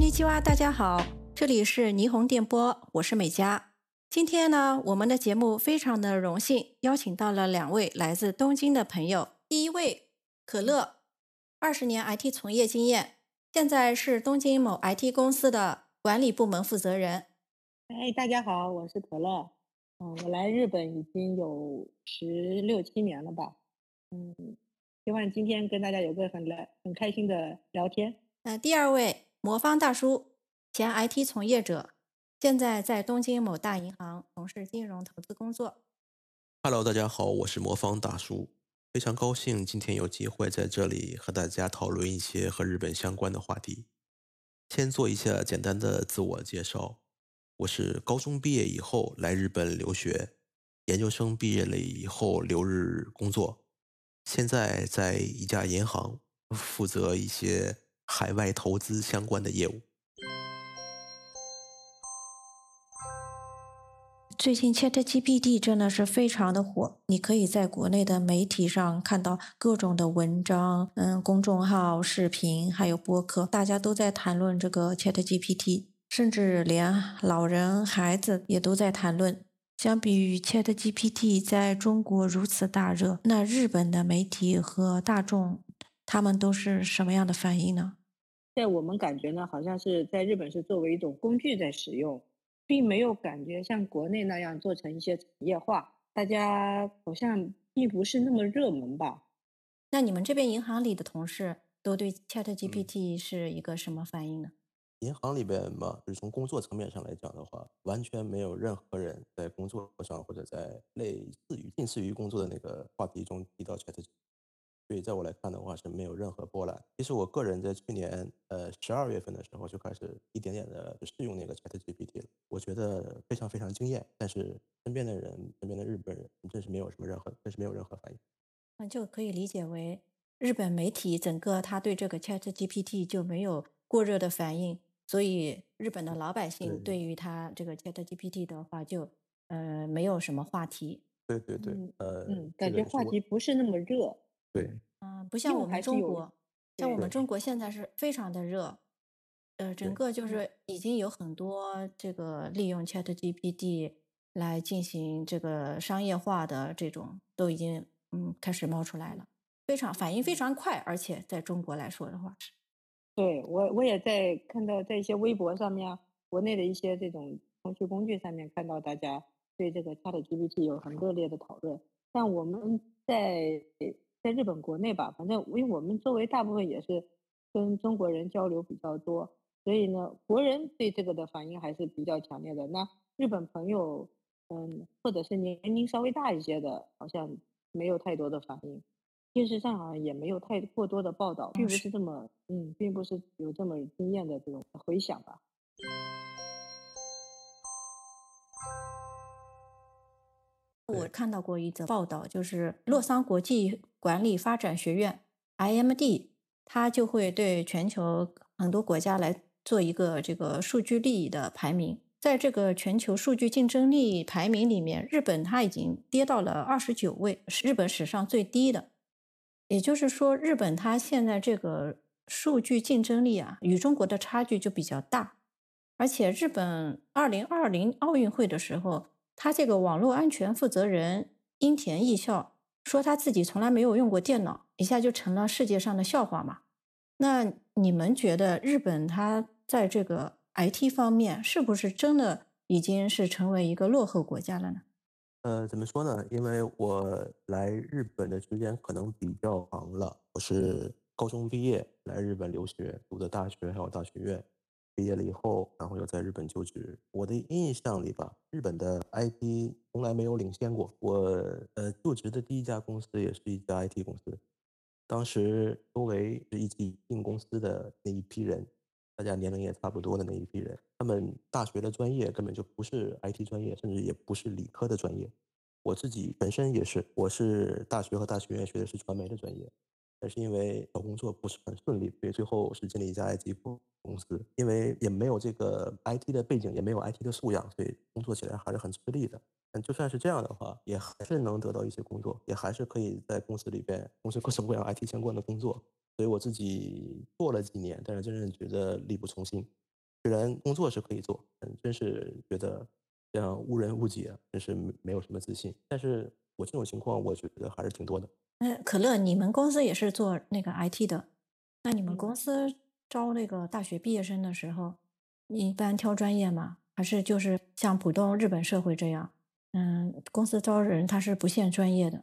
尼基哇，大家好，这里是霓虹电波，我是美嘉。今天呢，我们的节目非常的荣幸，邀请到了两位来自东京的朋友。第一位，可乐，二十年 IT 从业经验，现在是东京某 IT 公司的管理部门负责人。哎，大家好，我是可乐。嗯，我来日本已经有十六七年了吧。嗯，希望今天跟大家有个很来很开心的聊天。那第二位，魔方大叔，前 IT 从业者，现在在东京某大银行从事金融投资工作。Hello，大家好，我是魔方大叔，非常高兴今天有机会在这里和大家讨论一些和日本相关的话题。先做一下简单的自我介绍，我是高中毕业以后来日本留学，研究生毕业了以后留日工作，现在在一家银行负责一些海外投资相关的业务。最近 ChatGPT 真的是非常的火，你可以在国内的媒体上看到各种的文章、嗯，公众号、视频，还有播客，大家都在谈论这个 ChatGPT，甚至连老人、孩子也都在谈论。相比于 ChatGPT 在中国如此大热，那日本的媒体和大众他们都是什么样的反应呢？在我们感觉呢，好像是在日本是作为一种工具在使用，并没有感觉像国内那样做成一些产业化，大家好像并不是那么热门吧。那你们这边银行里的同事都对 ChatGPT 是一个什么反应呢？银行里边嘛，就是从工作层面上来讲的话，完全没有任何人在工作上或者在类似于近似于工作的那个话题中提到 ChatGPT，所以在我来看的话是没有任何波澜。其实我个人在去年呃十二月份的时候就开始一点点的试用那个 ChatGPT 了，我觉得非常非常惊艳，但是身边的人，身边的日本人真是没有什么任何，真是没有任何反应。那就可以理解为日本媒体整个他对这个 ChatGPT 就没有过热的反应，所以日本的老百姓对对于他这个 ChatGPT 的话就呃没有什么话题，对对对，嗯呃，嗯，感觉话题不是那么热。对。嗯、不像我们中国，像我们中国现在是非常的热，呃，整个就是已经有很多这个利用 ChatGPT 来进行这个商业化的这种都已经嗯开始冒出来了，非常反应非常快，而且在中国来说的话是。对我，我也在看到在一些微博上面啊，国内的一些这种通讯工具上面看到大家对这个 ChatGPT 有很热烈的讨论。但我们在在日本国内吧，反正因为我们周围大部分也是跟中国人交流比较多，所以呢，国人对这个的反应还是比较强烈的。那日本朋友，嗯，或者是年龄稍微大一些的，好像没有太多的反应。电视上好像也没有太过多的报道，并不是是这么，嗯，并不是有这么惊艳的这种回响吧。我看到过一则报道，就是洛桑国际管理发展学院 （IMD），它就会对全球很多国家来做一个这个数据利益的排名。在这个全球数据竞争力排名里面，日本它已经跌到了二十九位，是日本史上最低的。也就是说，日本它现在这个数据竞争力啊，与中国的差距就比较大。而且，日本二零二零奥运会的时候，他这个网络安全负责人樱田义孝说他自己从来没有用过电脑，一下就成了世界上的笑话嘛。那你们觉得日本它在这个 IT 方面是不是真的已经是成为一个落后国家了呢？呃，怎么说呢？因为我来日本的时间可能比较长了，我是高中毕业来日本留学，读的大学还有大学院，毕业了以后，然后又在日本就职。我的印象里吧，日本的 IT 从来没有领先过。我呃就职的第一家公司也是一家 IT 公司，当时周围是一起进公司的那一批人，大家年龄也差不多的那一批人，他们大学的专业根本就不是 IT 专业，甚至也不是理科的专业。我自己本身也是，我是大学和大学院学的是传媒的专业，但是因为找工作不是很顺利，所以最后是进了一家 IT 公司。因为也没有这个 IT 的背景，也没有 IT 的素养，所以工作起来还是很吃力的。但就算是这样的话，也还是能得到一些工作，也还是可以在公司里边从事各种各样 IT 相关的工作。所以我自己做了几年，但是真正觉得力不从心。虽然工作是可以做，嗯，真是觉得这样误人误己，真是没有什么自信。但是我这种情况，我觉得还是挺多的。那可乐，你们公司也是做那个 IT 的，那你们嗯公司招那个大学毕业生的时候，你一般挑专业吗？还是就是像普通日本社会这样，嗯，公司招人他是不限专业的？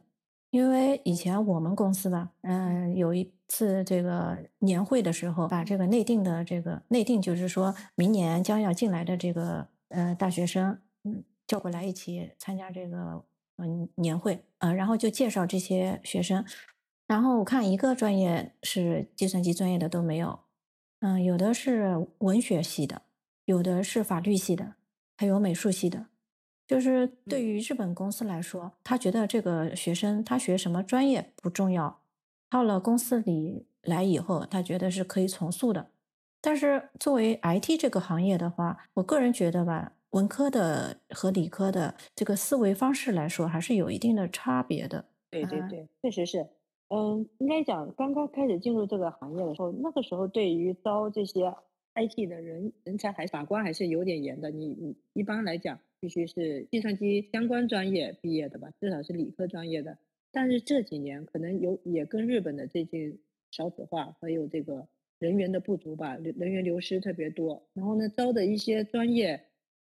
因为以前我们公司吧，嗯，有一次这个年会的时候，把这个内定的这个内定，就是说明年将要进来的这个呃大学生，嗯，叫过来一起参加这个嗯年会，呃，然后就介绍这些学生，然后我看一个专业是计算机专业的都没有，嗯，有的是文学系的，有的是法律系的，还有美术系的。就是对嗯于日本公司来说，他觉得这个学生他学什么专业不重要，到了公司里来以后，他觉得是可以重塑的。但是作为 IT 这个行业的话，我个人觉得吧，文科的和理科的这个思维方式来说，还是有一定的差别的。嗯对对对，确实是。嗯，应该讲刚刚开始进入这个行业的时候，那个时候对于招这些 IT 的人人才还把关还是有点严的。你你一般来讲必须是计算机相关专业毕业的吧，至少是理科专业的。但是这几年可能有也跟日本的最近少子化还有这个人员的不足吧，人人员流失特别多。然后呢，招的一些专业，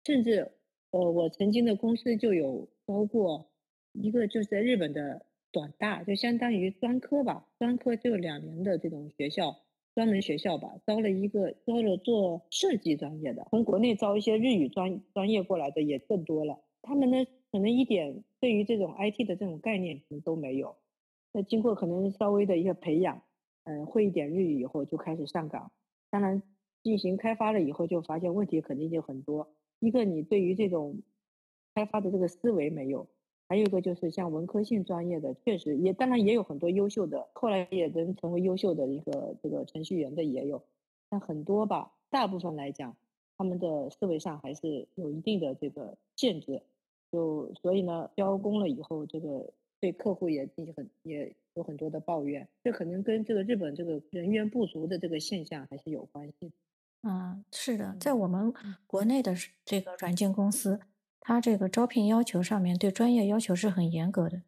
甚至呃，我曾经的公司就有招过一个就是在日本的短大，就相当于专科吧，专科就两年的这种学校，专门学校吧，招了一个招了做设计专业的，从国内招一些日语专专业过来的也更多了。他们呢，可能一点对于这种 IT 的这种概念可能都没有。那经过可能稍微的一个培养，嗯、会一点日语以后就开始上岗。当然，进行开发了以后，就发现问题肯定就很多。一个你对于这种开发的这个思维没有，还有一个就是像文科性专业的，确实也当然也有很多优秀的，后来也能成为优秀的一个这个程序员的也有，但很多吧，大部分来讲，他们的思维上还是有一定的这个限制。就所以呢，交工了以后，这个对客户也进行很也有很多的抱怨，这可能跟这个日本这个人员不足的这个现象还是有关系。嗯，是的，嗯在我们嗯国内的这个软件公司，它这个招聘要求上面对专业要求是很严格的。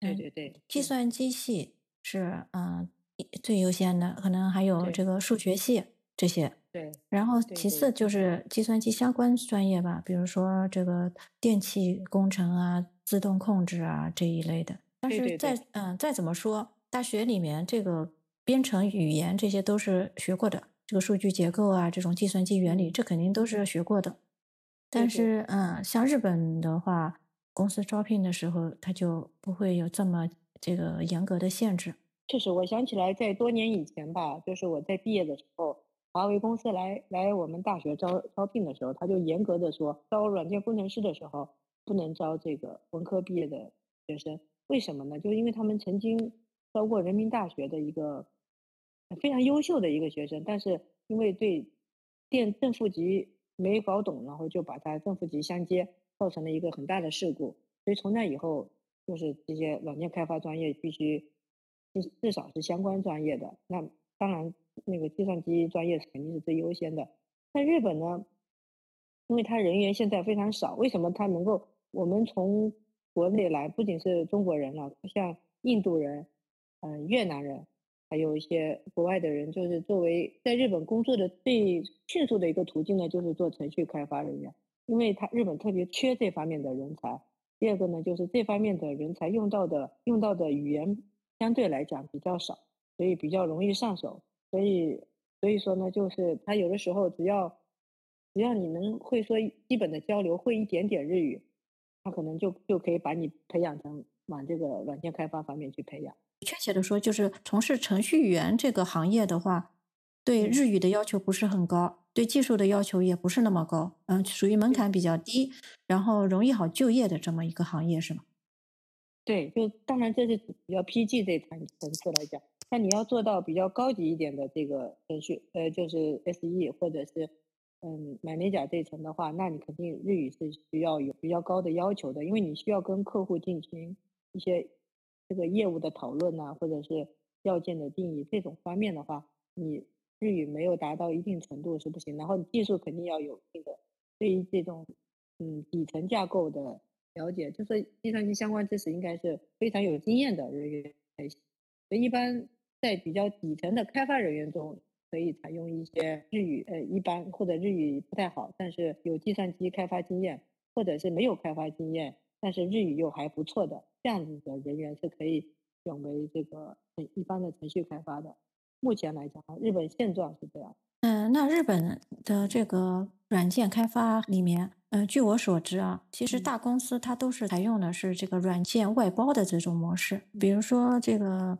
嗯，对对对，计算机系是嗯一最优先的，可能还有这个数学系这些。对然后其次就是计算机相关专业吧，比如说这个电气工程啊、自动控制啊这一类的。但是对对对再嗯再怎么说，大学里面这个编程语言这些都是学过的，这个数据结构啊，这种计算机原理，嗯这肯定都是学过的。但是嗯，像日本的话，公司招聘的时候，它就不会有这么这个严格的限制。确实，我想起来，在多年以前吧，就是我在毕业的时候，华为公司来来我们大学招招聘的时候，他就严格的说，招软件工程师的时候不能招这个文科毕业的学生。为什么呢？就是因为他们曾经招过人民大学的一个呃非常优秀的一个学生，但是因为对电正负极没搞懂，然后就把它正负极相接，造成了一个很大的事故。所以从那以后，就是这些软件开发专业必须至至少是相关专业的。那当然，那个计算机专业肯定是最优先的。在日本呢，因为它人员现在非常少，为什么它能够？我们从国内来，不仅是中国人了，像印度人、嗯、越南人，还有一些国外的人，就是作为在日本工作的最迅速的一个途径呢，就是做程序开发人员，因为他日本特别缺这方面的人才。第二个呢，就是这方面的人才用到的用到的语言相对来讲比较少，所以比较容易上手。所以所以说呢，就是他有的时候只要只要你能会说基本的交流，会一点点日语，他可能就就可以把你培养成往这个软件开发方面去培养。确切的说，就是从事程序员这个行业的话，对嗯日语的要求不是很高，对技术的要求也不是那么高，嗯，属于门槛比较低，然后容易好就业的这么一个行业，是吗？对，就当然这是比较 PG 这一层层次来讲，那你要做到比较高级一点的这个程序，呃，就是 SE 或者是嗯买美甲这一层的话，那你肯定日语是需要有比较高的要求的，因为你需要跟客户进行一些这个业务的讨论呐、或者是要件的定义这种方面的话，你日语没有达到一定程度是不行，然后技术肯定要有这个对于这种嗯底层架构的了解，就是计算机相关知识应该是非常有经验的人员才行。所以一般在比较底层的开发人员中，可以采用一些日语呃一般或者日语不太好，但是有计算机开发经验，或者是没有开发经验，但是日语又还不错的这样子的人员是可以选为这个一般的程序开发的。目前来讲，日本现状是这样。嗯，那日本的这个软件开发里面，嗯，据我所知啊，其实大公司它都是采用的是这个软件外包的这种模式。比如说这个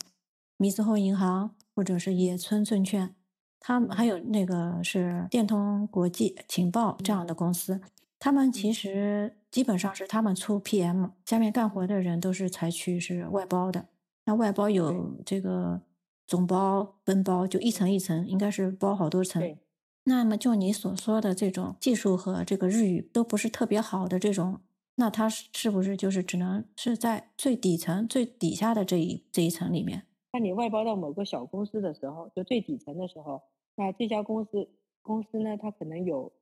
米兹后银行，或者是野村证券，他们还有那个是电通国际情报这样的公司，他们其实基本上是他们出 PM，下面干活的人都是采取是外包的。那外包有这个。总包、分包就一层一层，应该是包好多层。那么就你所说的这种技术和这个日语都不是特别好的这种，那他是不是就是只能是在最底层、最底下的这一这一层里面？那你外包到某个小公司的时候，就最底层的时候，那这家公司公司呢，它可能有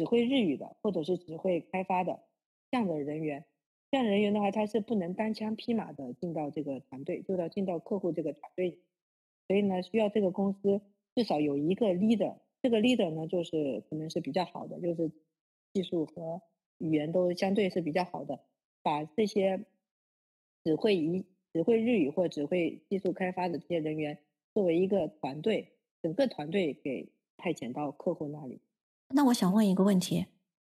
只会日语的，或者是只会开发的这样的人员。这样的人员的话，他是不能单枪匹马的进到这个团队，就要进到客户这个团队。所以呢，需要这个公司至少有一个 leader，这个 leader 呢，就是可能是比较好的，就是技术和语言都相对是比较好的，把这些只会一只会日语或只会技术开发的这些人员作为一个团队，整个团队给派遣到客户那里。那我想问一个问题，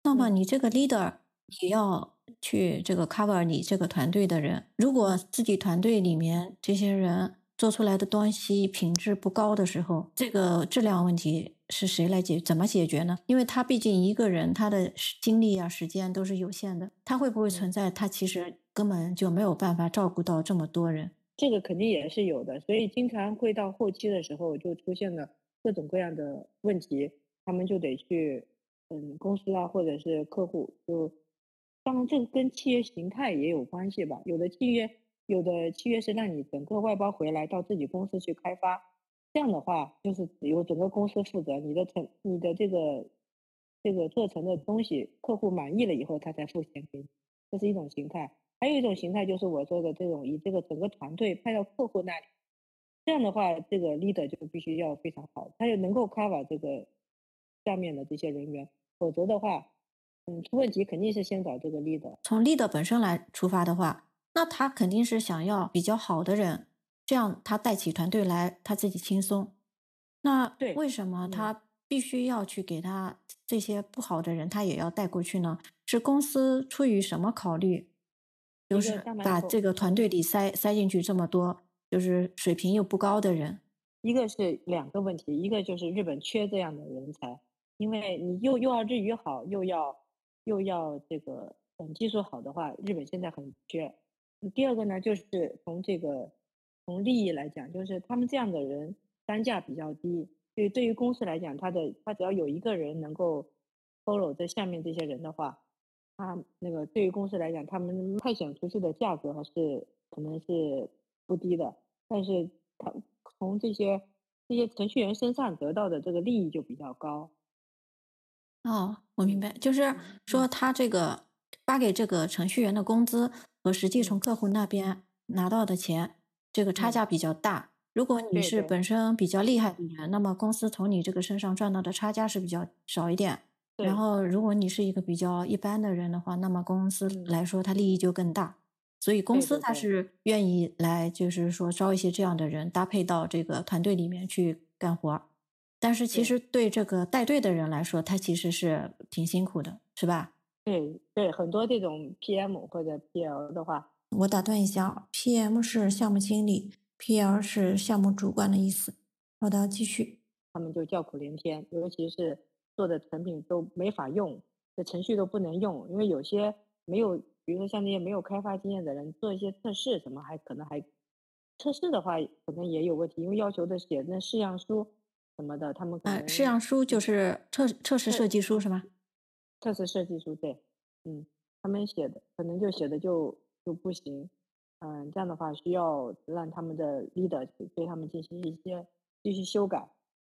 那么你这个 leader 也要去这个 cover 你这个团队的人，如果自己团队里面这些人。做出来的东西品质不高的时候，这个质量问题是谁来解？怎么解决呢？因为他毕竟一个人，他的精力啊、时间都是有限的，他会不会存在？他其实根本就没有办法照顾到这么多人。这个肯定也是有的，所以经常会到后期的时候就出现了各种各样的问题，他们就得去嗯公司啊，或者是客户，就当然这个跟契约形态也有关系吧，有的契约。有的契约是让你整个外包回来到自己公司去开发，这样的话就是由整个公司负责，你的成你的这个这个做成的东西，客户满意了以后他才付钱给你，这是一种形态。还有一种形态就是我说的这种以这个整个团队派到客户那里，这样的话这个 leader 就必须要非常好，他就能够 cover 这个下面的这些人员，否则的话，嗯，出问题肯定是先找这个 leader。从 leader 本身来出发的话。那他肯定是想要比较好的人，这样他带起团队来，他自己轻松。那为什么他必须要去给他这些不好的人，他也要带过去呢？是公司出于什么考虑，就是把这个团队里塞塞进去这么多，就是水平又不高的人？一个是两个问题，一个就是日本缺这样的人才，因为你又又要日语好，又要又要这个嗯技术好的话，日本现在很缺。第二个呢，就是从这个从利益来讲，就是他们这样的人单价比较低，所以对于公司来讲，他的他只要有一个人能够 follow 在下面这些人的话，他那个对于公司来讲，他们派遣出去的价格还是可能是不低的，但是他从这些这些程序员身上得到的这个利益就比较高。哦，我明白，就是说他这个发给这个程序员的工资。和实际从客户那边拿到的钱，这个差价比较大。如果你是本身比较厉害的人，那么公司从你这个身上赚到的差价是比较少一点。然后，如果你是一个比较一般的人的话，那么公司来说，它利益就更大。所以公司它是愿意来，就是说招一些这样的人搭配到这个团队里面去干活。但是其实对这个带队的人来说，他其实是挺辛苦的，是吧？对对，很多这种 PM 或者 PL 的话，我打断一下，PM 是项目经理，PL 是项目主管的意思。好的，继续。他们就叫苦连天，尤其是做的成品都没法用，这程序都不能用，因为有些没有，比如说像那些没有开发经验的人做一些测试，什么还可能还测试的话，可能也有问题，因为要求的写那试样书什么的，他们呃，试样书就是测测试设计书是吗？测试设计书对，嗯，他们写的可能就写的就就不行，嗯，这样的话需要让他们的 leader 对他们进行一些继续修改，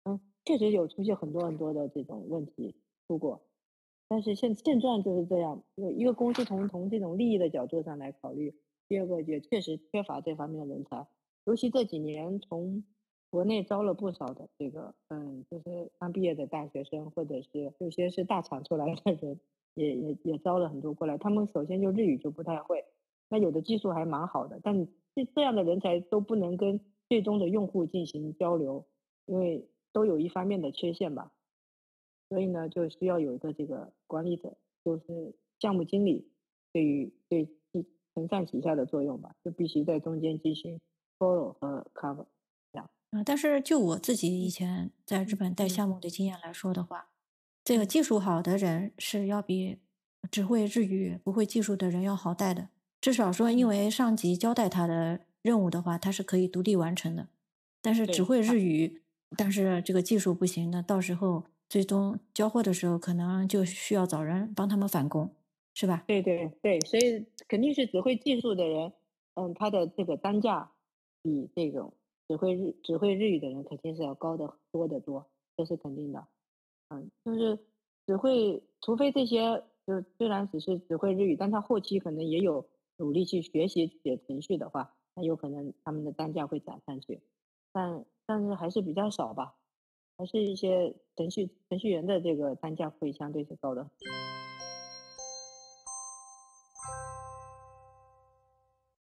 嗯，确实有出现很多很多的这种问题出过，但是现现状就是这样，有一个公司从从这种利益的角度上来考虑，第二个也确实缺乏这方面的人才，尤其这几年从国内招了不少的这个，嗯，就是刚毕业的大学生，或者是有些是大厂出来的人，也也也招了很多过来。他们首先就日语就不太会，那有的技术还蛮好的，但这这样的人才都不能跟最终的用户进行交流，因为都有一方面的缺陷吧。所以呢，就需要有一个这个管理者，就是项目经理，对于对承上启下的作用吧，就必须在中间进行 follow 和 cover。嗯，但是就我自己以前在日本带项目的经验来说的话，这个技术好的人是要比只会日语不会技术的人要好带的。至少说，因为上级交代他的任务的话，他是可以独立完成的。但是只会日语，但是这个技术不行的，到时候最终交货的时候，可能就需要找人帮他们返工，是吧？对对对，所以肯定是只会技术的人，嗯，他的这个单价比这种。只会日只会日语的人肯定是要高的多得多，这是肯定的。嗯，就是只会，除非这些就虽然只是只会日语，但他后期可能也有努力去学习写程序的话，那有可能他们的单价会涨上去。但但是还是比较少吧，还是一些程序程序员的这个单价会相对是高的。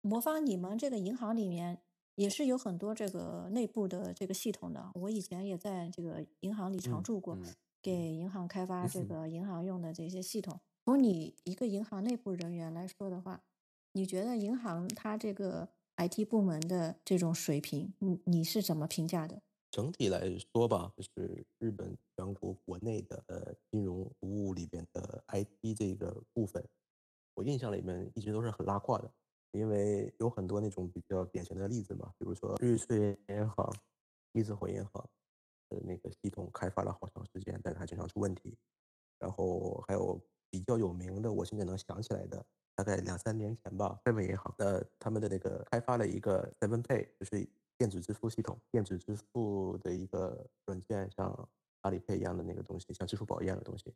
魔方，你们这个银行里面。也是有很多这个内部的这个系统的。我以前也在这个银行里常驻过，给银行开发这个银行用的这些系统。从你一个银行内部人员来说的话，你觉得银行它这个 IT 部门的这种水平，你你是怎么评价的？整体来说吧，就是日本全国国内的呃金融服务里边的 IT 这个部分，我印象里面一直都是很拉胯的。因为有很多那种比较典型的例子嘛，比如说日翠银行、一字火银行的那个系统开发了好长时间，但是还经常出问题。然后还有比较有名的，我现在能想起来的，大概两三年前吧日本银行的他们的那个开发了一个 seven pay，就是电子支付系统，电子支付的一个软件，像阿里 pay 一样的那个东西，像支付宝一样的东西。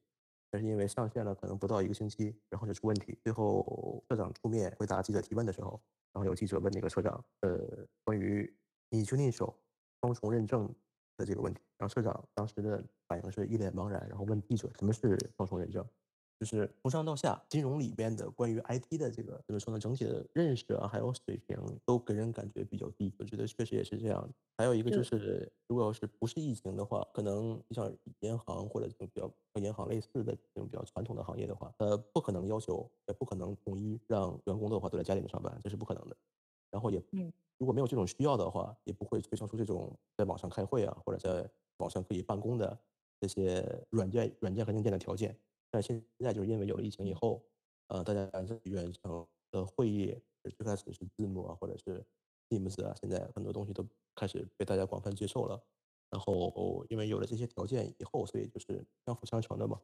但是因为上线了，可能不到一个星期，然后就出问题。最后社长出面回答记者提问的时候，然后有记者问那个社长，呃，关于你就那手双重认证的这个问题，然后社长当时的反应是一脸茫然，然后问记者什么是双重认证。就是从上到下，金融里边的关于 IT 的这个怎么说呢？整体的认识啊，还有水平都给人感觉比较低。我觉得确实也是这样。还有一个就是，如果要是不是疫情的话，可能像银行或者这种比较和银行类似的这种比较传统的行业的话，呃，不可能要求，也不可能统一让员工的话都在家里面上班，这是不可能的。然后也，如果没有这种需要的话，也不会推销出这种在网上开会啊，或者在网上可以办公的这些软件、软件和硬件的条件。但现在就是因为有了疫情以后，呃，大家这远程的会议最开始是字幕啊，或者是 Teams 啊，现在很多东西都开始被大家广泛接受了。然后因为有了这些条件以后，所以就是相辅相成的嘛。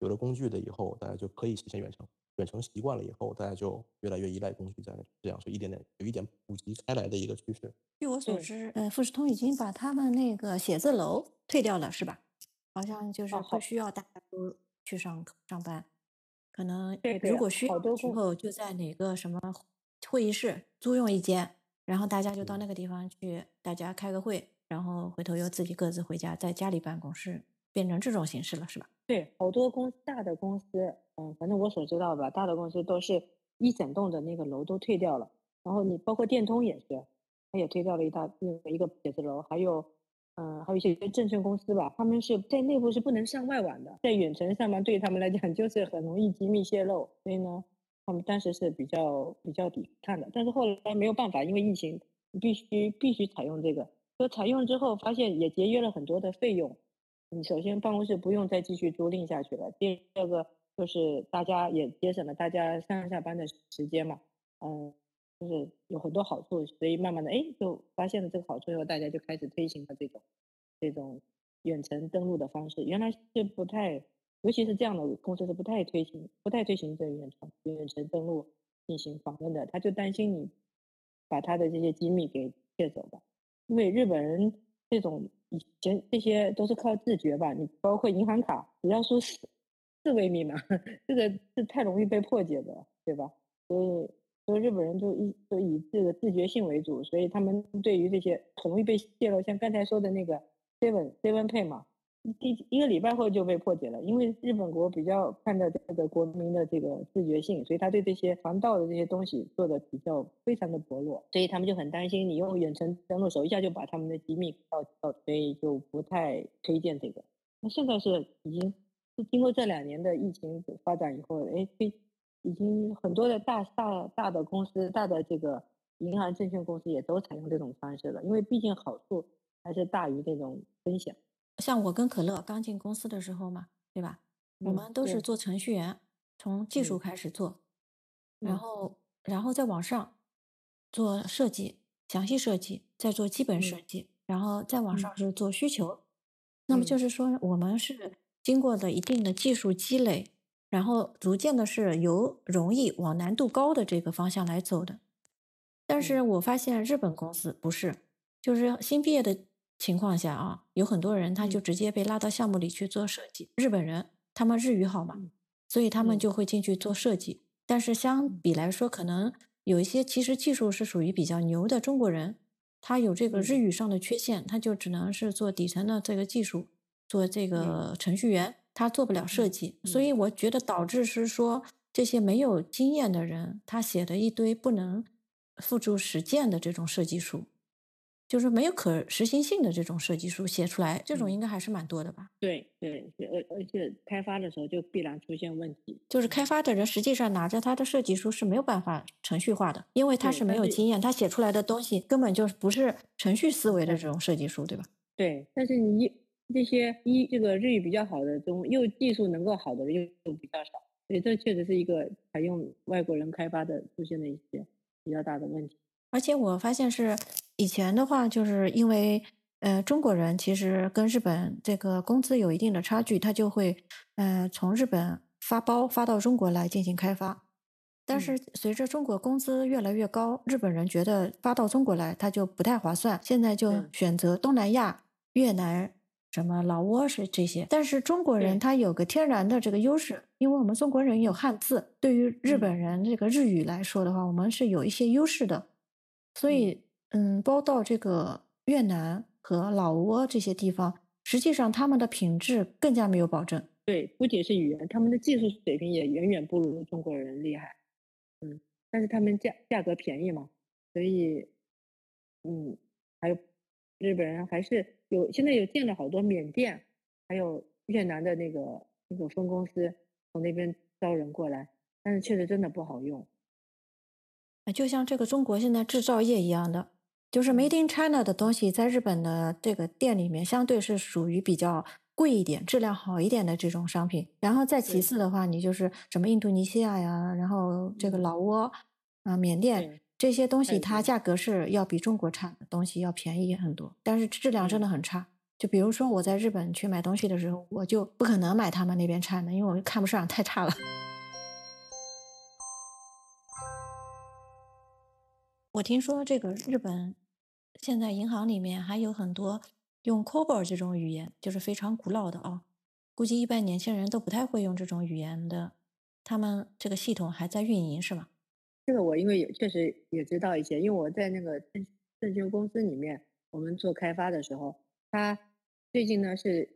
有了工具的以后，大家就可以实现远程。远程习惯了以后，大家就越来越依赖工具，这样这样是一点点有一点普及开来的一个趋势。据我所知，呃，富士通已经把他们那个写字楼退掉了，是吧？好像就是不需要大家都。去上上班，可能如果需要的时候，就在哪个什么会议室租用一间，然后大家就到那个地方去，大家开个会，然后回头又自己各自回家，在家里办公室，变成这种形式了，是吧？对，好多公大的公司，嗯，反正我所知道吧，大的公司都是一整栋的那个楼都退掉了，然后你包括电通也是，它也退掉了一大一个写字楼，还有。嗯，还有一些证券公司吧，他们是在内部是不能上外网的，在远程上班对他们来讲 就是很容易机密泄露，所以呢，他们当时是比较比较抵抗的。但是后来没有办法，因为疫情，必须必须采用这个。说采用之后发现也节约了很多的费用。你首先办公室不用再继续租赁下去了，第二个就是大家也节省了大家上下班的时间嘛，嗯。就是有很多好处，所以慢慢的，哎，就发现了这个好处以后，大家就开始推行了这种这种远程登录的方式。原来是不太，尤其是这样的公司是不太推行，不太推行这远程远程登录进行访问的。他就担心你把他的这些机密给窃走吧，因为日本人这种以前这些都是靠自觉吧，你包括银行卡，只要说四四位密码，这个是太容易被破解的，对吧？所以，所以日本人就以就以这个自觉性为主，所以他们对于这些很容易被泄露，像刚才说的那个 Seven Seven Pay 嘛。第一个礼拜后就被破解了，因为日本国比较看到这个国民的这个自觉性，所以他对这些防盗的这些东西做的比较非常的薄弱，所以他们就很担心你用远程登录手一下就把他们的机密盗到，所以就不太推荐这个。那现在是已经是经过这两年的疫情发展以后，哎，已经很多的大大大的公司、大的这个银行、证券公司也都采用这种方式了，因为毕竟好处还是大于这种分享。像我跟可乐刚进公司的时候嘛，对吧？我们都是做程序员，从技术开始做，然后然后再往上做设计、详细设计，再做基本设计，然后再往上是做需求。那么就是说，我们是经过了一定的技术积累，然后逐渐的是由容易往难度高的这个方向来走的。但是我发现日本公司不是，就是新毕业的。情况下啊，有很多人他就直接被拉到项目里去做设计。日本人他们日语好嘛，所以他们就会进去做设计。但是相比来说，可能有一些其实技术是属于比较牛的中国人，他有这个日语上的缺陷，他就只能是做底层的这个技术，做这个程序员，他做不了设计。所以我觉得导致是说这些没有经验的人，他写的一堆不能付诸实践的这种设计书。就是没有可实行性的这种设计书写出来，这种应该还是蛮多的吧？对对，而而且开发的时候就必然出现问题。就是开发的人实际上拿着他的设计书是没有办法程序化的，因为他是没有经验，他写出来的东西根本就不是程序思维的这种设计书，对吧？对，但是你这些一这个日语比较好的中，又技术能够好的又又比较少，所以这确实是一个采用外国人开发的出现的一些比较大的问题。而且我发现是。以前的话，就是因为，呃，中国人其实跟日本这个工资有一定的差距，他就会，呃，从日本发包发到中国来进行开发。但是随着中国工资越来越高，日本人觉得发到中国来他就不太划算，现在就选择东南亚、越南、什么老挝是这些。但是中国人他有个天然的这个优势，因为我们中国人有汉字，对于日本人这个日语来说的话，我们是有一些优势的，所以。嗯，包到这个越南和老挝这些地方，实际上他们的品质更加没有保证。对，不仅是语言，他们的技术水平也远远不如中国人厉害。嗯，但是他们价价格便宜嘛，所以，嗯，还有日本人还是有，现在有建了好多缅甸，还有越南的那个那个分公司从那边招人过来，但是确实真的不好用。就像这个中国现在制造业一样的。就是 Made in China 的东西，在日本的这个店里面，相对是属于比较贵一点、质量好一点的这种商品。然后再其次的话，你就是什么印度尼西亚呀，然后这个老挝啊、缅甸这些东西，它价格是要比中国产的东西要便宜很多，但是质量真的很差。就比如说我在日本去买东西的时候，我就不可能买他们那边产的，因为我看不上，太差了。我听说这个日本现在银行里面还有很多用 COBOL 这种语言，就是非常古老的啊，估计一般年轻人都不太会用这种语言的。他们这个系统还在运营是吗？这个我因为也确实也知道一些，因为我在那个证证券公司里面，我们做开发的时候，他最近呢是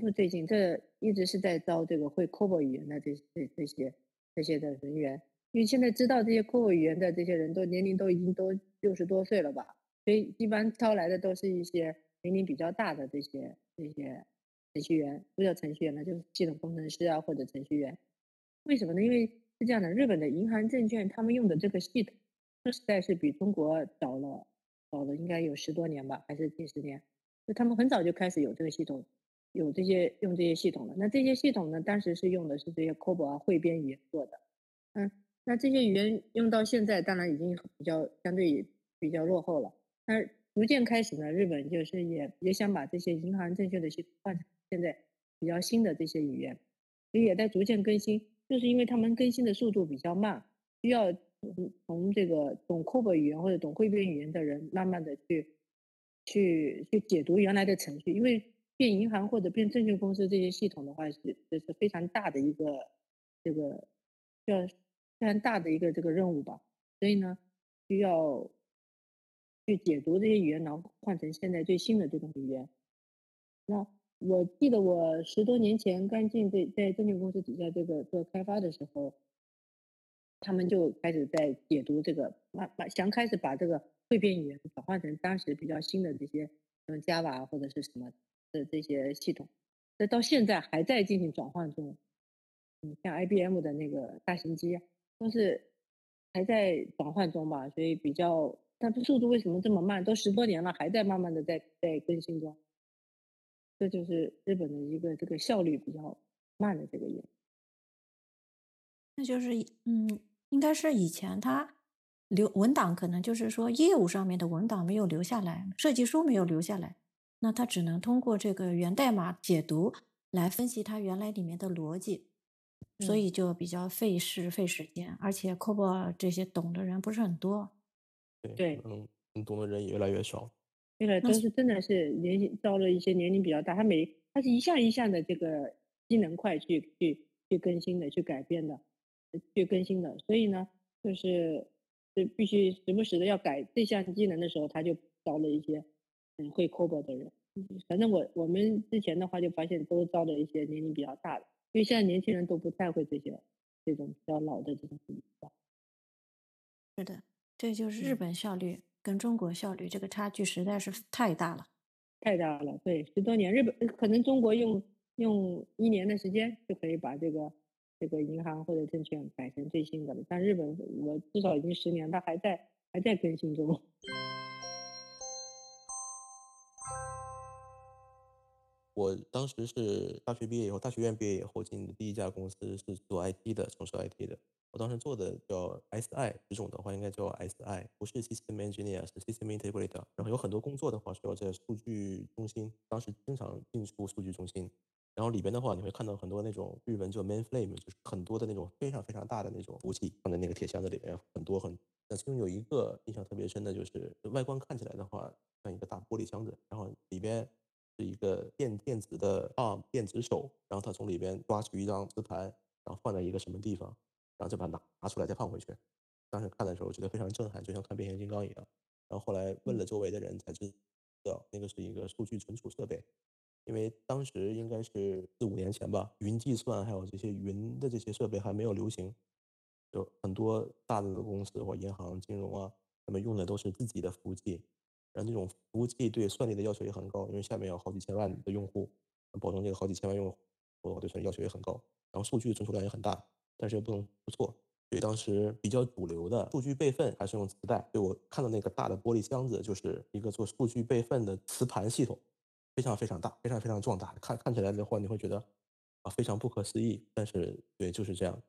不最近，这一直是在招这个会 COBOL 语言的这这这些这些的人员。因为现在知道这些客户语言的这些人都年龄都已经都六十多岁了吧，所以一般招来的都是一些年龄比较大的这些这些程序员，不叫程序员了，就是系统工程师啊或者程序员。为什么呢？因为是这样的，日本的银行证券他们用的这个系统，说实在是比中国早了早了应该有十多年吧，还是近十年？就他们很早就开始有这个系统，有这些用这些系统了。那这些系统呢，当时是用的是这些 COBOL 啊汇编语言做的，嗯。那这些语言用到现在，当然已经比较相对比较落后了。那逐渐开始呢，日本就是也也想把这些银行证券的系统换成现在比较新的这些语言，所以也在逐渐更新。就是因为他们更新的速度比较慢，需要从这个懂 COBOL 语言或者懂汇编语言的人慢慢的去去去解读原来的程序，因为变银行或者变证券公司这些系统的话，是这是非常大的一个这个要非常大的一个这个任务吧，所以呢，需要去解读这些语言，然后换成现在最新的这种语言。那我记得我十多年前刚进这在证券公司底下这个做开发的时候，他们就开始在解读这个，把把想开始把这个汇编语言转换成当时比较新的这些，像 Java 或者是什么的这些系统，那到现在还在进行转换中。嗯，像 IBM 的那个大型机都是还在转换中吧，所以比较，但是速度为什么这么慢？都十多年了，还在慢慢的在在更新中。这就是日本的一个这个效率比较慢的这个原因。那就是嗯，应该是以前他留文档，可能就是说业务上面的文档没有留下来，设计书没有留下来，那他只能通过这个源代码解读来分析它原来里面的逻辑。所以就比较费事费时间，而且 COBOL 这些懂的人不是很多。对，嗯，懂的人也越来越少。那个都是真的是年龄到了一些年龄比较大，他每他是一项一项的这个技能块去去去更新的，去改变的，去更新的。所以呢，就是就必须时不时的要改这项技能的时候，他就招了一些嗯会 COBOL 的人。反正我我们之前的话就发现都招了一些年龄比较大的。因为现在年轻人都不太会这些这种比较老的这种。是的，这就是日本效率跟中国效率这个差距实在是太大了，太大了。对，十多年，日本可能中国用用一年的时间就可以把这个这个银行或者证券改成最新的了，但日本我至少已经十年，它还在还在更新中。我当时是大学毕业以后，大学院毕业以后进的第一家公司是做 IT 的，从事 IT 的。我当时做的叫 SI，这种的话应该叫 SI，不是 System Engineer，是 System Integrator。然后有很多工作的话需要在数据中心，当时经常进出数据中心。然后里边的话你会看到很多那种日文叫 Mainframe，就是很多的那种非常非常大的那种服务器放在那个铁箱子里面，很多很。那其中有一个印象特别深的就是外观看起来的话像一个大玻璃箱子，然后里边。是一个电电子的 arm 电子手，然后他从里边抓取一张磁盘，然后放在一个什么地方，然后再把拿拿出来再放回去。当时看的时候觉得非常震撼，就像看变形金刚一样。然后后来问了周围的人才知道，那个是一个数据存储设备。因为当时应该是四五年前吧，云计算还有这些云的这些设备还没有流行，就很多大的公司或银行、金融啊，他们用的都是自己的服务器。然后这种服务器对算力的要求也很高，因为下面有好几千万的用户，保证这个好几千万用户对算力要求也很高。然后数据存储量也很大，但是又不能不错。所以当时比较主流的数据备份还是用磁带。对我看到那个大的玻璃箱子，就是一个做数据备份的磁盘系统，非常非常大，非常非常壮大。看看起来的话，你会觉得啊非常不可思议。但是对，就是这样。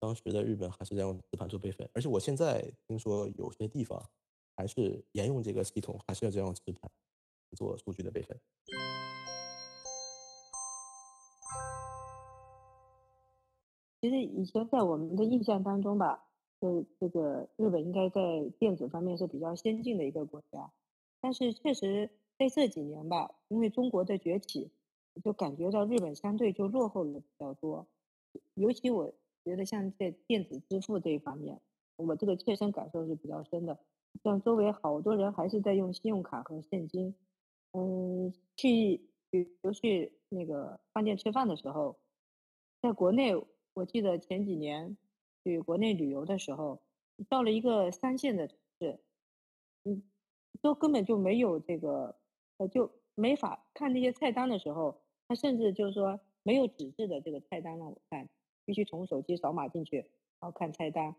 当时的日本还是在用磁盘做备份，而且我现在听说有些地方。还是沿用这个系统，还是要这样磁盘做数据的备份。其实以前在我们的印象当中吧，就这个日本应该在电子方面是比较先进的一个国家，但是确实在这几年吧，因为中国的崛起，就感觉到日本相对就落后了比较多。尤其我觉得像在电子支付这一方面，我这个切身感受是比较深的。像周围好多人还是在用信用卡和现金，嗯，去比如去那个饭店吃饭的时候，在国内，我记得前几年去国内旅游的时候，到了一个三线的城市，嗯，都根本就没有这个，呃，就没法看那些菜单的时候，他甚至就是说没有纸质的这个菜单让我看，必须从手机扫码进去，然后看菜单。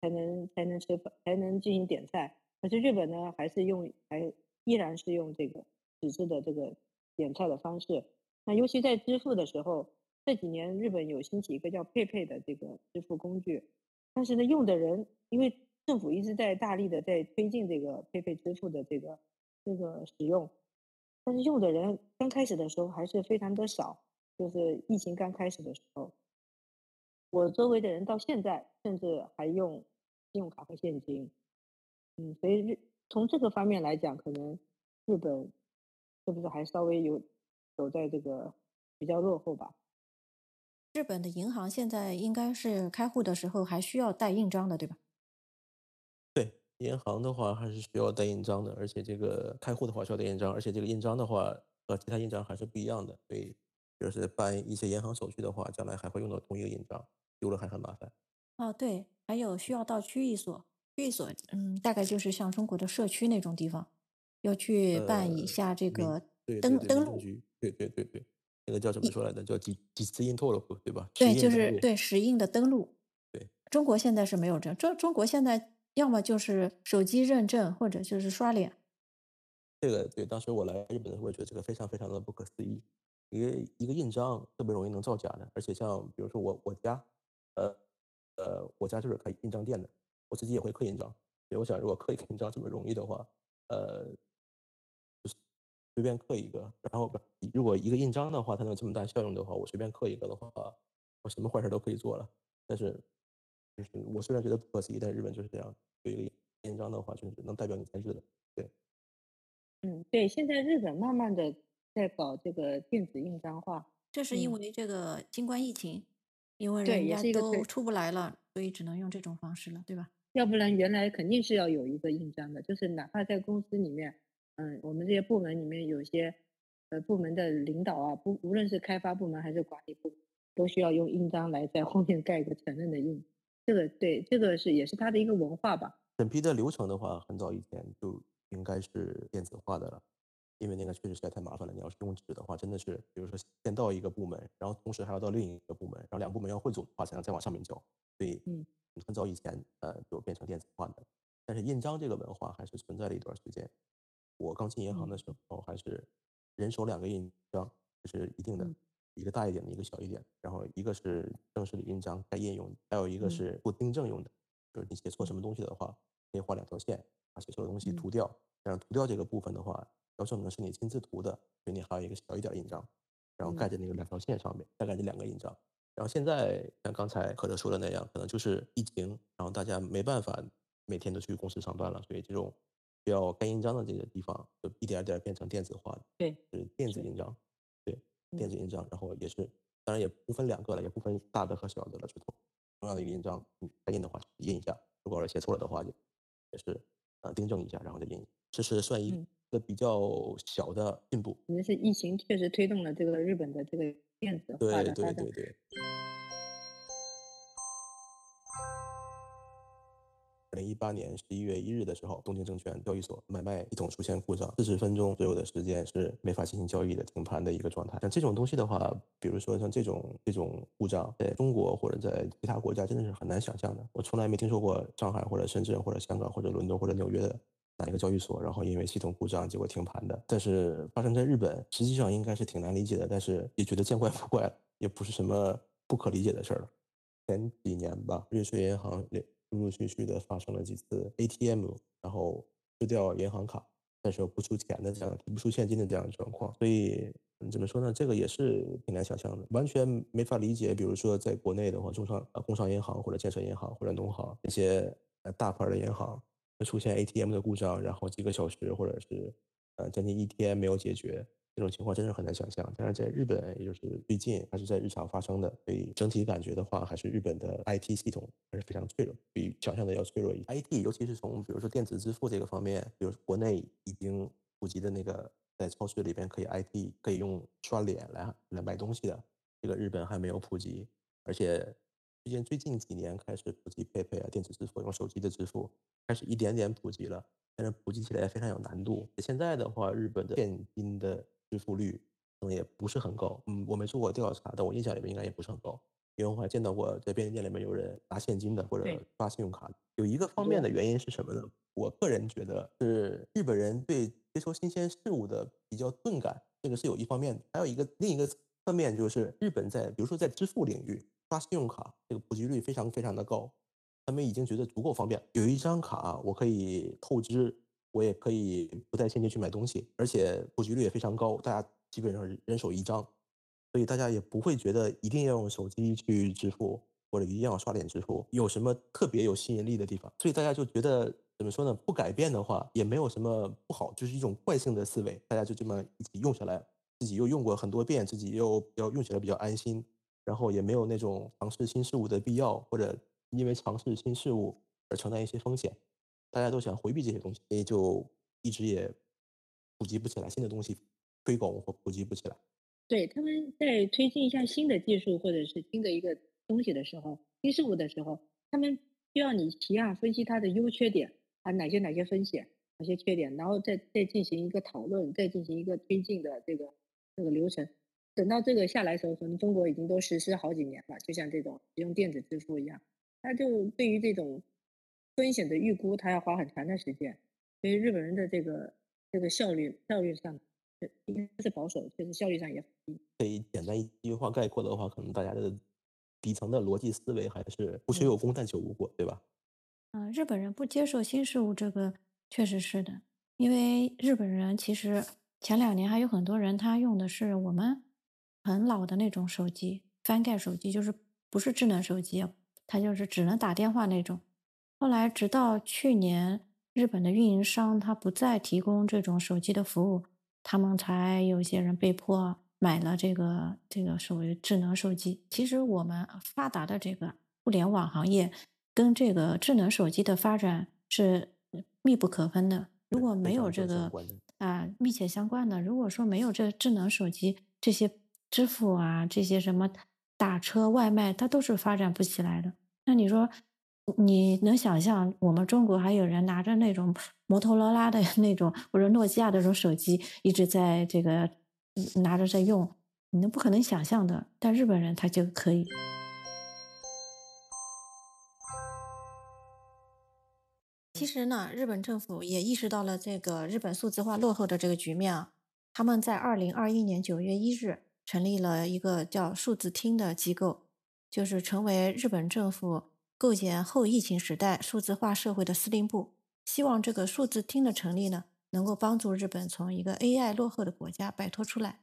才能才能吃，才能进行点菜。可是日本呢，还是用还依然是用这个纸质的这个点菜的方式。那尤其在支付的时候，这几年日本有兴起一个叫佩佩的这个支付工具。但是呢，用的人因为政府一直在大力的在推进这个佩佩支付的这个这个使用，但是用的人刚开始的时候还是非常的少。就是疫情刚开始的时候。我周围的人到现在甚至还用信用卡和现金，嗯，所以日从这个方面来讲，可能日本是不是还稍微有走在这个比较落后吧？日本的银行现在应该是开户的时候还需要带印章的，对吧？对，银行的话还是需要带印章的，而且这个开户的话需要带印章，而且这个印章的话和其他印章还是不一样的，所以就是办一些银行手续的话，将来还会用到同一个印章，丢了还很麻烦。哦，对，还有需要到区域所，区域所，嗯，大概就是像中国的社区那种地方，要去办一呃，下这个登登录。对对对对，那个叫怎么说来着？叫几几次印透了，对吧？对，就是对石印的登录。对。中国现在是没有这，中中国现在要么就是手机认证，或者就是刷脸。这个对，当时我来日本的时候，我觉得这个非常非常的不可思议。一个一个印章特别容易能造假的，而且像比如说我我家，呃呃，我家就是开印章店的，我自己也会刻印章。所以我想，如果刻一个印章这么容易的话，呃，就是随便刻一个，然后如果一个印章的话，它能有这么大效用的话，我随便刻一个的话，我什么坏事都可以做了。但是，就是我虽然觉得不可思议，但是日本就是这样，有一个印章的话，就是能代表你在日的。对，嗯，对，现在日本慢慢的在搞这个电子印章化，这是因嗯，为这个新冠疫情，因为对，人家也是一个推，都出不来了，所以只能用这种方式了，对吧？要不然原来肯定是要有一个印章的，就是哪怕在公司里面，嗯，我们这些部门里面有些呃部门的领导啊，不无论是开发部门还是管理部门，都需要用印章来在后面盖一个承认的印。这个对，这个是也是他的一个文化吧。审批的流程的话，很早以前就应该是电子化的了，因为那个确实实在太麻烦了。你要是用纸的话，真的是，比如说先到一个部门，然后同时还要到另一个部门，然后两个部门要汇总的话，才能再往上面交。所以嗯很早以前，呃，就变成电子化的。但是印章这个文化还是存在了一段时间。我刚进银行的嗯时候，还是人手两个印章，这是一定的，嗯一个大一点的，一个小一点。然后一个是正式的印章盖印用的，还有一个嗯是做订正用的，就是你写错什么东西的话，可以画两条线，把写错的东西嗯涂掉。但是涂掉这个部分的话，要证明是你亲自涂的，所以你还有一个小一点印章，然后盖嗯。在那个两条线上面，再盖这两个印章。然后现在像刚才可乐说的那样，可能就是疫情，然后大家没办法每天都去公司上班了，所以这种需要盖印章的这个地方，就一点儿点变成电子化的，对，是电子，印章，对，电嗯。子印章，然后也是，当然也不分两个了，也不分大的和小的了，就同同样的一个印章，你盖印的话印一下，如果是写错了的话，就也是呃订正一下，然后再印，这是算一嗯，个比较小的进步。可能是疫情确实推动了这个日本的这个电子化对的发展。对对对。二零一八年十一月一日的时候，东京证券交易所买卖系统出现故障，四十分钟左右的时间是没法进行交易的，停盘的一个状态。像这种东西的话，比如说像这种这种故障，在中国或者在其他国家真的是很难想象的。我从来没听说过上海或者深圳或者香港或者伦敦或者纽约的哪一个交易所，然后因为系统故障结果停盘的。但是发生在日本，实际上应该是挺难理解的，但是也觉得见怪不怪了，也不是什么不可理解的事儿了。前几年吧，瑞士银行也陆陆续续的发生了几次 ATM，然后吃掉银行卡，但是又不出钱的这样不出现金的这样的状况，所以怎么说呢？这个也是挺难想象的，完全没法理解。比如说在国内的话，中商呃工商银行或者建设银行或者农行这些呃大牌的银行出现 ATM 的故障，然后几个小时或者是呃将近一天没有解决，这种情况真是很难想象。但是在日本，也就是最近还是在日常发生的，所以整体感觉的话，还是日本的 IT 系统还是非常脆弱，比想象的要脆弱一些。IT 尤其是从比如说电子支付这个方面，比如国内已经普及的那个在超市里边可以 IT 可以用刷脸来来买东西的，这个日本还没有普及，而且最近最近几年开始普及 PayPay 啊电子支付，用手机的支付开始一点点普及了。但是普及起来非常有难度。现在的话，日本的现金的支付率可能也不是很高。嗯，我没做过调查，但我印象里面应该也不是很高。因为我还见到过在便利店里面有人拿现金的或者，刷信用卡的。有一个方，面的原因是什么呢？我个人觉得是日本人对接受新鲜事物的比较钝感，这个是有一方面的。还有一个另一个侧面就是日本在比如说在支付领域刷信用卡这个普及率非常非常的高。他们已经觉得足够方便，有一张卡我可以透支，我也可以不带现金去买东西，而且普及率也非常高，大家基本上人手一张，所以大家也不会觉得一定要用手机去支付，或者一定要刷脸支付，有什么特别有吸引力的地方，所以大家就觉得怎么说呢？不改变的话，也没有什么不好，就是一种惯性的思维，大家就这么一起用下来，自己又用过很多遍，自己又要用起来比较安心，然后也没有那种尝试新事物的必要，或者因为尝试新事物而承担一些风险，大家都想回避这些东西，所以就一直也普及不起来新的东西，推广或普及不起来。对，他们在推进一项新的技术或者是新的一个东西的时候，新事物的时候，他们需要你提案分析它的优缺点。啊，哪些哪些风险，哪些缺点，然后再再进行一个讨论，再进行一个推进的这个这个流程。等到这个下来的时候，可能中国已经都实施好几年了，就像这种使用电子支付一样，他就对于这种风险的预估，他要花很长的时间。所以日本人的这个这个效率效率上，应该是保守，确实效率上也很低。可以简单一句话概括的话，可能大家的底层的逻辑思维还是不求有功，但求无过，对吧？嗯，日本人不接受新事物，这个确实是的。因为日本人其实前两年还有很多人，他用的是我们很老的那种手机，翻盖手机，就是不是智能手机，它就是只能打电话那种。后来直到去年，日本的运营商他不再提供这种手机的服务，他们才有些人被迫买了这个这个所谓智能手机。其实我们发达的这个互联网行业。跟这个智能手机的发展是密不可分的。如果没有这个啊，密切相关的。如果说没有这智能手机，这些支付啊，这些什么打车、外卖，它都是发展不起来的。那你说，你能想象我们中国还有人拿着那种摩托罗拉的 那种或者诺基亚的这种手机，一直在这个拿着在用？你都不可能想象的。但日本人他就可以。其实呢，日本政府也意识到了这个日本数字化落后的这个局面啊。他们在二零二一年九月一日成立了一个叫数字厅的机构，就是成为日本政府构建后疫情时代数字化社会的司令部。希望这个数字厅的成立呢，能够帮助日本从一个 AI 落后的国家摆脱出来。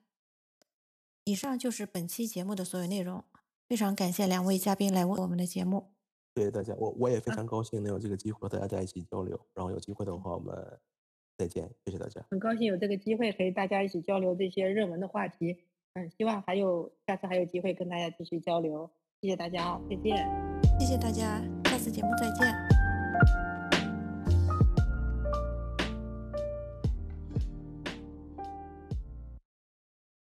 以上就是本期节目的所有内容，非常感谢两位嘉宾来我们的节目。谢谢大家，我我也非常高兴能有这个机会和大家在一起交流。然后有机会的话，我们再见。谢谢大家，很高兴有这个机会和大家一起交流这些热门的话题。嗯，希望还有下次还有机会跟大家继续交流。谢谢大家，再见。谢谢大家，下次节目再见。